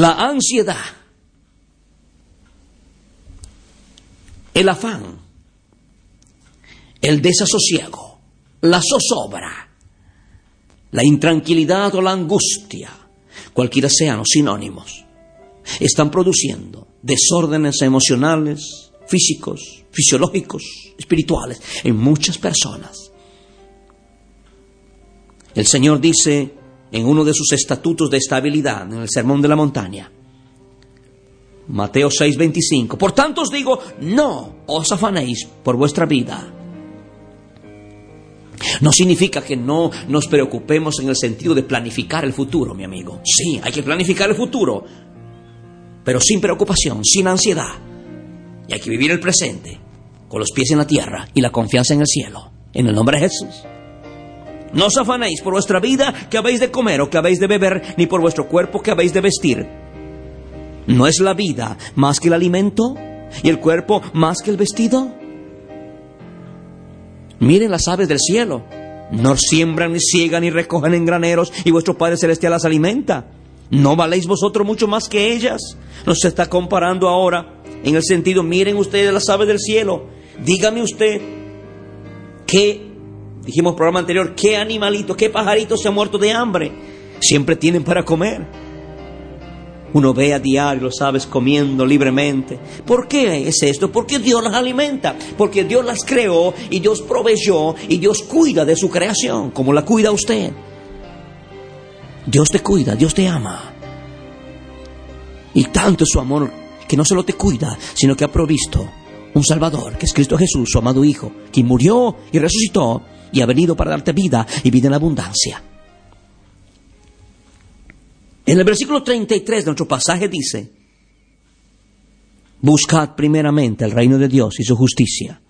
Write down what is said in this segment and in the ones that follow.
La ansiedad, el afán, el desasosiego, la zozobra, la intranquilidad o la angustia, cualquiera sean los sinónimos, están produciendo desórdenes emocionales, físicos, fisiológicos, espirituales en muchas personas. El Señor dice en uno de sus estatutos de estabilidad, en el Sermón de la Montaña, Mateo 6:25, por tanto os digo, no os afanéis por vuestra vida. No significa que no nos preocupemos en el sentido de planificar el futuro, mi amigo. Sí, hay que planificar el futuro, pero sin preocupación, sin ansiedad. Y hay que vivir el presente, con los pies en la tierra y la confianza en el cielo. En el nombre de Jesús. No os afanéis por vuestra vida que habéis de comer o que habéis de beber, ni por vuestro cuerpo que habéis de vestir. ¿No es la vida más que el alimento y el cuerpo más que el vestido? Miren las aves del cielo. No siembran, ni ciegan, ni recogen en graneros, y vuestro Padre Celestial las alimenta. ¿No valéis vosotros mucho más que ellas? Nos está comparando ahora en el sentido, miren ustedes las aves del cielo. Dígame usted, ¿qué, dijimos en el programa anterior, qué animalito, qué pajarito se ha muerto de hambre? Siempre tienen para comer. Uno ve a diario los aves comiendo libremente. ¿Por qué es esto? Porque Dios las alimenta, porque Dios las creó y Dios proveyó y Dios cuida de su creación, como la cuida usted. Dios te cuida, Dios te ama. Y tanto es su amor que no solo te cuida, sino que ha provisto un Salvador, que es Cristo Jesús, su amado Hijo, quien murió y resucitó y ha venido para darte vida y vida en abundancia. En el versículo 33 de nuestro pasaje dice, buscad primeramente el reino de Dios y su justicia.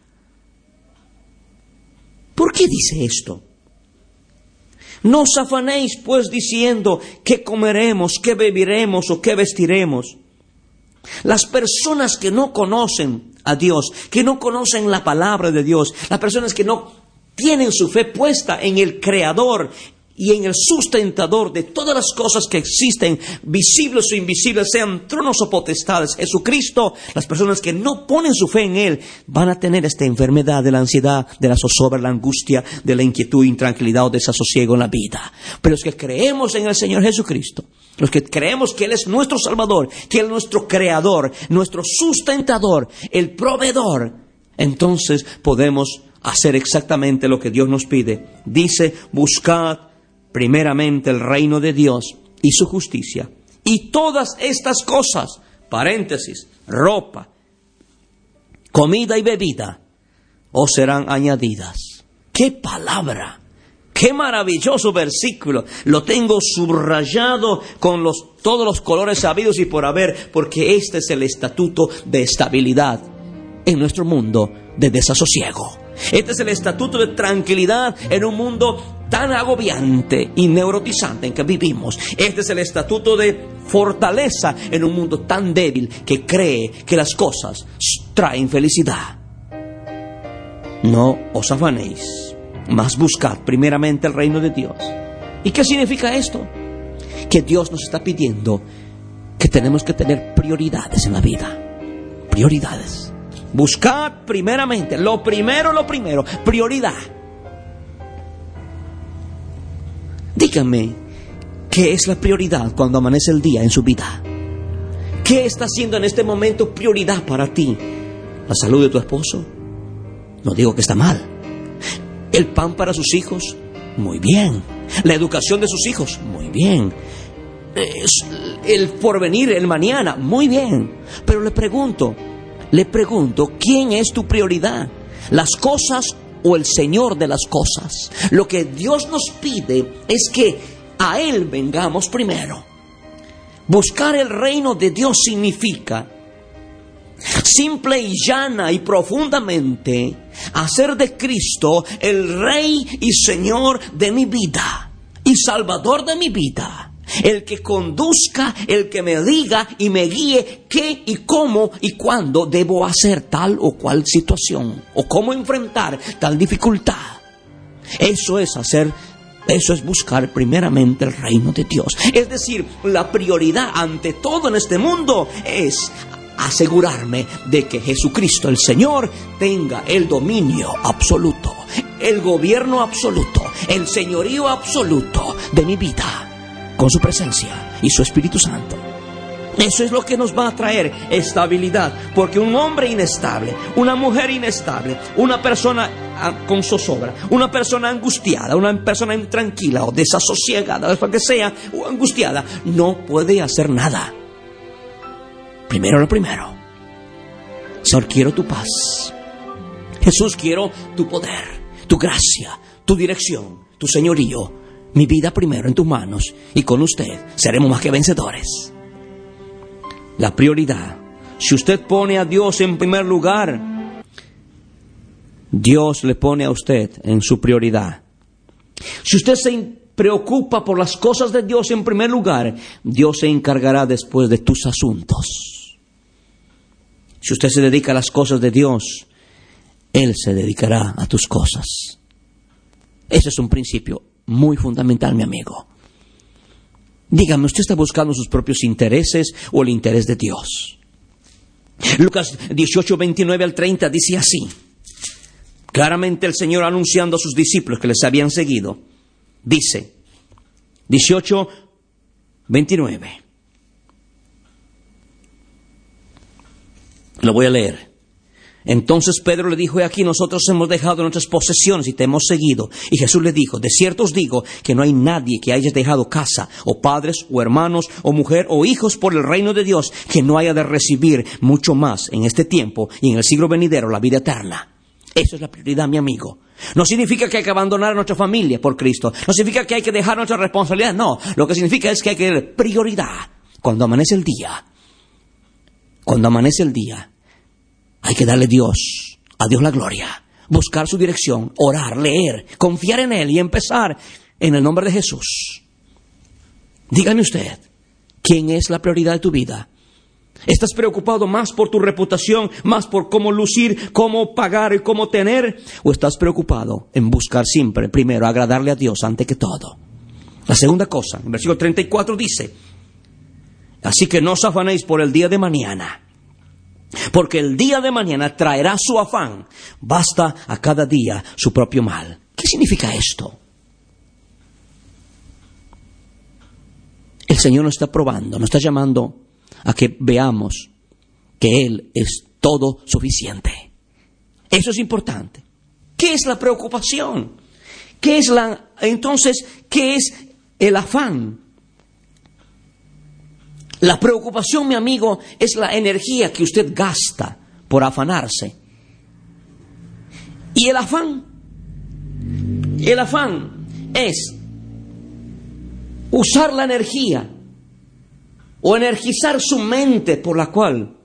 ¿Por qué dice esto? No os afanéis pues diciendo qué comeremos, qué beberemos o qué vestiremos. Las personas que no conocen a Dios, que no conocen la palabra de Dios, las personas que no tienen su fe puesta en el Creador y en el sustentador de todas las cosas que existen, visibles o invisibles, sean tronos o potestades, Jesucristo, las personas que no ponen su fe en Él, van a tener esta enfermedad de la ansiedad, de la zozobra, la angustia, de la inquietud, intranquilidad o desasosiego en la vida. Pero los que creemos en el Señor Jesucristo, los que creemos que Él es nuestro Salvador, que Él es nuestro Creador, nuestro sustentador, el proveedor, entonces podemos hacer exactamente lo que Dios nos pide. Dice, buscad primeramente el reino de Dios y su justicia. Y todas estas cosas, paréntesis, ropa, comida y bebida, os serán añadidas. ¡Qué palabra! ¡Qué maravilloso versículo! Lo tengo subrayado con los, todos los colores sabidos y por haber, porque este es el estatuto de estabilidad en nuestro mundo de desasosiego. Este es el estatuto de tranquilidad en un mundo tan agobiante y neurotizante en que vivimos. Este es el estatuto de fortaleza en un mundo tan débil que cree que las cosas traen felicidad. No os afanéis, mas buscad primeramente el reino de Dios. ¿Y qué significa esto? Que Dios nos está pidiendo que tenemos que tener prioridades en la vida. Prioridades. Buscad primeramente, lo primero, lo primero, prioridad. Dígame, ¿qué es la prioridad cuando amanece el día en su vida? ¿Qué está siendo en este momento prioridad para ti? ¿La salud de tu esposo? No digo que está mal. ¿El pan para sus hijos? Muy bien. ¿La educación de sus hijos? Muy bien. El porvenir, el mañana? Muy bien. Pero le pregunto, le pregunto, ¿quién es tu prioridad? ¿Las cosas o el Señor de las cosas. Lo que Dios nos pide es que a Él vengamos primero. Buscar el reino de Dios significa simple y llana y profundamente hacer de Cristo el Rey y Señor de mi vida y Salvador de mi vida el que conduzca, el que me diga y me guíe qué y cómo y cuándo debo hacer tal o cual situación o cómo enfrentar tal dificultad. Eso es hacer, eso es buscar primeramente el reino de Dios. Es decir, la prioridad ante todo en este mundo es asegurarme de que Jesucristo el Señor tenga el dominio absoluto, el gobierno absoluto, el señorío absoluto de mi vida con su presencia y su Espíritu Santo. Eso es lo que nos va a traer estabilidad, porque un hombre inestable, una mujer inestable, una persona ah, con zozobra, una persona angustiada, una persona intranquila o desasosiegada, o que sea, o angustiada, no puede hacer nada. Primero lo primero. Señor, quiero tu paz. Jesús, quiero tu poder, tu gracia, tu dirección, tu señorío, mi vida primero en tus manos y con usted seremos más que vencedores. La prioridad. Si usted pone a Dios en primer lugar, Dios le pone a usted en su prioridad. Si usted se preocupa por las cosas de Dios en primer lugar, Dios se encargará después de tus asuntos. Si usted se dedica a las cosas de Dios, Él se dedicará a tus cosas. Ese es un principio muy fundamental, mi amigo. Dígame, ¿usted está buscando sus propios intereses o el interés de Dios? Lucas 18, 29 al 30 dice así. Claramente el Señor anunciando a sus discípulos que les habían seguido, dice, 18, 29. Lo voy a leer. Entonces Pedro le dijo, he aquí nosotros hemos dejado nuestras posesiones y te hemos seguido. Y Jesús le dijo, de cierto os digo que no hay nadie que haya dejado casa, o padres, o hermanos, o mujer, o hijos por el reino de Dios, que no haya de recibir mucho más en este tiempo y en el siglo venidero la vida eterna. Eso es la prioridad, mi amigo. No significa que hay que abandonar a nuestra familia por Cristo. No significa que hay que dejar nuestra responsabilidad. No, lo que significa es que hay que prioridad cuando amanece el día. Cuando amanece el día hay que darle Dios, a Dios la gloria, buscar su dirección, orar, leer, confiar en Él y empezar en el nombre de Jesús. Dígame usted, ¿quién es la prioridad de tu vida? ¿Estás preocupado más por tu reputación, más por cómo lucir, cómo pagar y cómo tener? ¿O estás preocupado en buscar siempre, primero, agradarle a Dios ante que todo? La segunda cosa, en versículo 34 dice, así que no os afanéis por el día de mañana porque el día de mañana traerá su afán. Basta a cada día su propio mal. ¿Qué significa esto? El Señor nos está probando, nos está llamando a que veamos que Él es todo suficiente. Eso es importante. ¿Qué es la preocupación? ¿Qué es la entonces qué es el afán? La preocupación, mi amigo, es la energía que usted gasta por afanarse. Y el afán, el afán es usar la energía o energizar su mente por la cual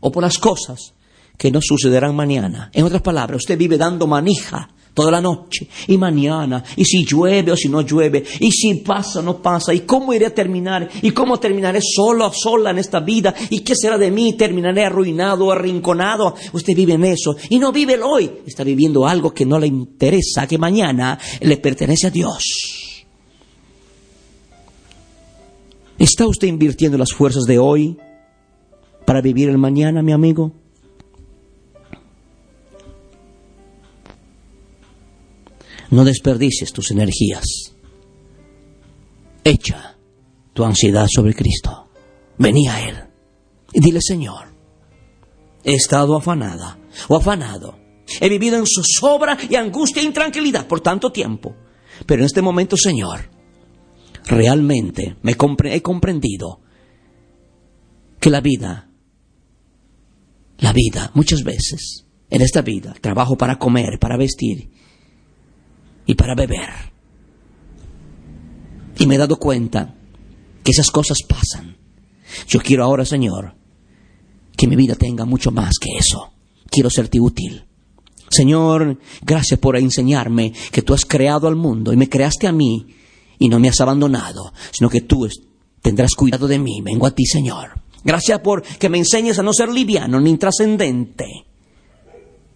o por las cosas que no sucederán mañana. En otras palabras, usted vive dando manija toda la noche y mañana, y si llueve o si no llueve, y si pasa o no pasa, y cómo iré a terminar, y cómo terminaré solo sola en esta vida, y qué será de mí, terminaré arruinado arrinconado. Usted vive en eso y no vive el hoy, está viviendo algo que no le interesa, que mañana le pertenece a Dios. ¿Está usted invirtiendo las fuerzas de hoy para vivir el mañana, mi amigo? No desperdicies tus energías. Echa tu ansiedad sobre Cristo. Vení a Él y dile, Señor, he estado afanada o afanado. He vivido en zozobra y angustia e intranquilidad por tanto tiempo. Pero en este momento, Señor, realmente me he comprendido que la vida, la vida muchas veces en esta vida. Trabajo para comer, para vestir y para beber. Y me he dado cuenta que esas cosas pasan. Yo quiero ahora, Señor, que mi vida tenga mucho más que eso. Quiero serte útil. Señor, gracias por enseñarme que tú has creado al mundo y me creaste a mí y no me has abandonado, sino que tú tendrás cuidado de mí. Vengo a ti, Señor. Gracias por que me enseñes a no ser liviano ni intrascendente.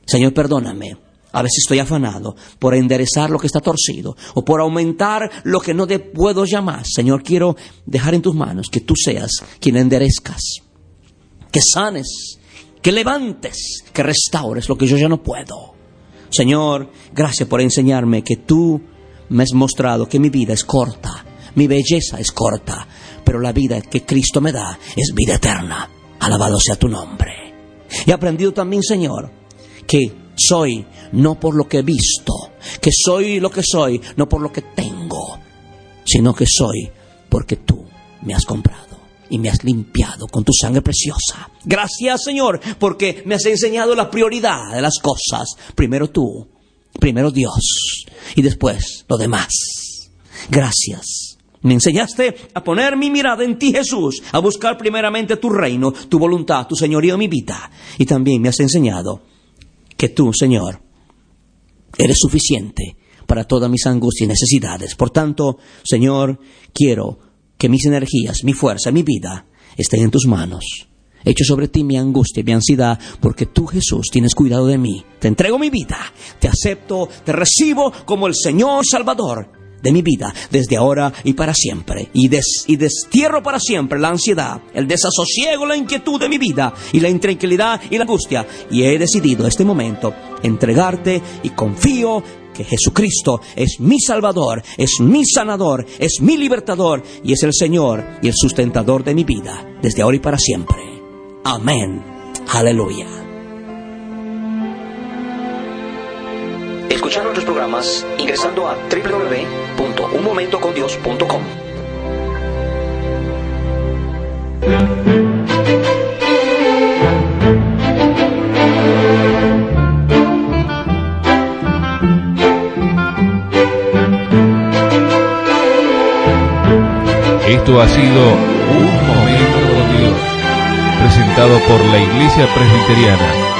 Señor, perdóname. A veces estoy afanado por enderezar lo que está torcido o por aumentar lo que no puedo llamar. Señor, quiero dejar en tus manos que tú seas quien enderezcas, que sanes, que levantes, que restaures lo que yo ya no puedo. Señor, gracias por enseñarme que tú me has mostrado que mi vida es corta, mi belleza es corta, pero la vida que Cristo me da es vida eterna. Alabado sea tu nombre. He aprendido también, Señor, que soy no por lo que he visto, que soy lo que soy no por lo que tengo, sino que soy porque tú me has comprado y me has limpiado con tu sangre preciosa. Gracias Señor, porque me has enseñado la prioridad de las cosas. Primero tú, primero Dios y después lo demás. Gracias. Me enseñaste a poner mi mirada en ti, Jesús, a buscar primeramente tu reino, tu voluntad, tu señorío en mi vida. Y también me has enseñado que tú, Señor, eres suficiente para todas mis angustias y necesidades. Por tanto, Señor, quiero que mis energías, mi fuerza, mi vida estén en tus manos. Echo sobre ti mi angustia y mi ansiedad, porque tú, Jesús, tienes cuidado de mí. Te entrego mi vida, te acepto, te recibo como el Señor Salvador de mi vida desde ahora y para siempre. Y, destierro para siempre la ansiedad, el desasosiego, la inquietud de mi vida y la intranquilidad y la angustia. Y he decidido este momento entregarte y confío que Jesucristo es mi Salvador, es mi sanador, es mi libertador y es el Señor y el sustentador de mi vida desde ahora y para siempre. Amén. Aleluya. Escuchar nuestros programas ingresando a www.unmomentocondios.com. Esto ha sido Un Momento con Dios, presentado por la Iglesia Presbiteriana